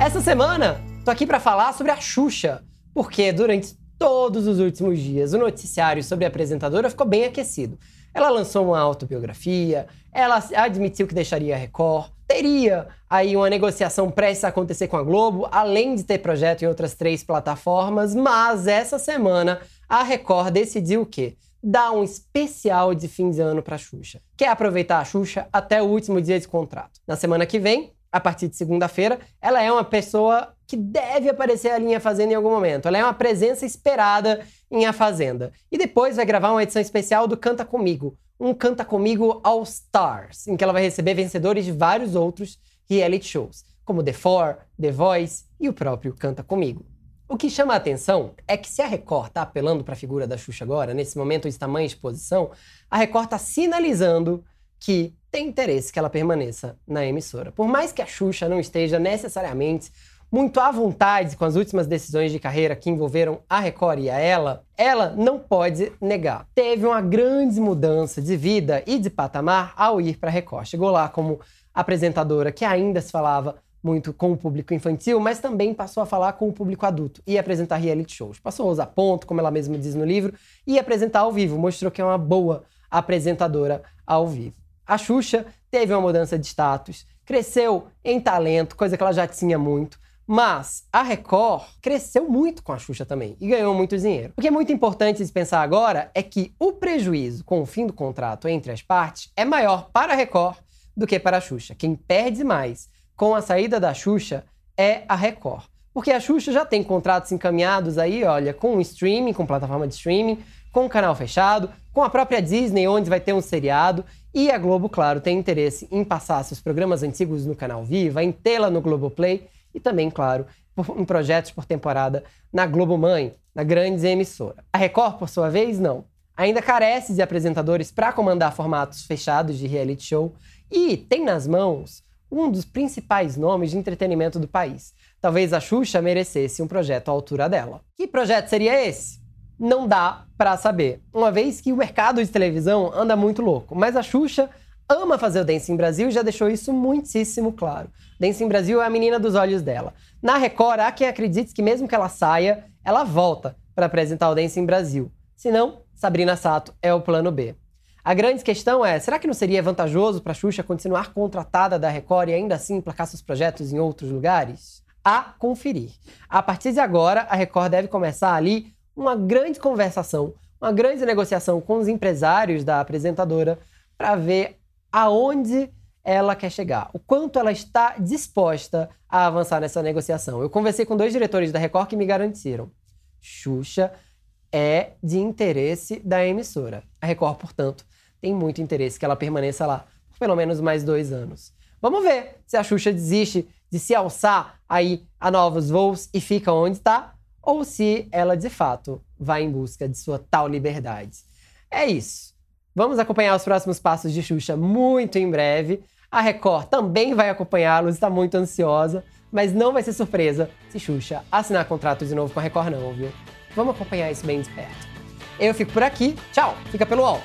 Essa semana, tô aqui para falar sobre a Xuxa, porque durante todos os últimos dias o noticiário sobre a apresentadora ficou bem aquecido. Ela lançou uma autobiografia, ela admitiu que deixaria a Record, teria aí uma negociação prestes a acontecer com a Globo, além de ter projeto em outras três plataformas, mas essa semana a Record decidiu o quê? Dar um especial de fim de ano para Xuxa. Quer aproveitar a Xuxa até o último dia de contrato. Na semana que vem, a partir de segunda-feira, ela é uma pessoa que deve aparecer A Fazenda em algum momento. Ela é uma presença esperada em A Fazenda. E depois vai gravar uma edição especial do Canta Comigo, um Canta Comigo All Stars, em que ela vai receber vencedores de vários outros reality shows, como The Four, The Voice e o próprio Canta Comigo. O que chama a atenção é que se a Record está apelando para a figura da Xuxa agora, nesse momento de tamanha exposição, a Record está sinalizando que tem interesse que ela permaneça na emissora. Por mais que a Xuxa não esteja necessariamente muito à vontade com as últimas decisões de carreira que envolveram a Record e a ela, ela não pode negar. Teve uma grande mudança de vida e de patamar ao ir para a Record. Chegou lá como apresentadora que ainda se falava muito com o público infantil, mas também passou a falar com o público adulto e apresentar reality shows. Passou a usar ponto, como ela mesma diz no livro, e apresentar ao vivo. Mostrou que é uma boa apresentadora ao vivo. A Xuxa teve uma mudança de status, cresceu em talento, coisa que ela já tinha muito. Mas a Record cresceu muito com a Xuxa também e ganhou muito dinheiro. O que é muito importante de pensar agora é que o prejuízo com o fim do contrato entre as partes é maior para a Record do que para a Xuxa. Quem perde mais com a saída da Xuxa é a Record. Porque a Xuxa já tem contratos encaminhados aí, olha, com streaming, com plataforma de streaming, com canal fechado, com a própria Disney, onde vai ter um seriado. E a Globo, claro, tem interesse em passar seus programas antigos no canal Viva, em tê-la no Globoplay e também, claro, em projetos por temporada na Globo Mãe, na grande emissora. A Record, por sua vez, não. Ainda carece de apresentadores para comandar formatos fechados de reality show e tem nas mãos um dos principais nomes de entretenimento do país. Talvez a Xuxa merecesse um projeto à altura dela. Que projeto seria esse? não dá para saber, uma vez que o mercado de televisão anda muito louco. Mas a Xuxa ama fazer o Dancing Brasil e já deixou isso muitíssimo claro. Dancing Brasil é a menina dos olhos dela. Na Record, há quem acredite que mesmo que ela saia, ela volta para apresentar o Dancing Brasil. Se não, Sabrina Sato é o plano B. A grande questão é: será que não seria vantajoso para Xuxa continuar contratada da Record e ainda assim emplacar seus projetos em outros lugares? A conferir. A partir de agora, a Record deve começar ali uma grande conversação, uma grande negociação com os empresários da apresentadora para ver aonde ela quer chegar, o quanto ela está disposta a avançar nessa negociação. Eu conversei com dois diretores da Record que me garantiram: Xuxa é de interesse da emissora. A Record, portanto, tem muito interesse que ela permaneça lá por pelo menos mais dois anos. Vamos ver se a Xuxa desiste de se alçar aí a novos voos e fica onde está, ou se ela de fato vai em busca de sua tal liberdade. É isso. Vamos acompanhar os próximos passos de Xuxa muito em breve. A Record também vai acompanhá-los, está muito ansiosa, mas não vai ser surpresa se Xuxa assinar contrato de novo com a Record, não, viu? Vamos acompanhar isso bem de perto. Eu fico por aqui. Tchau. Fica pelo UOL.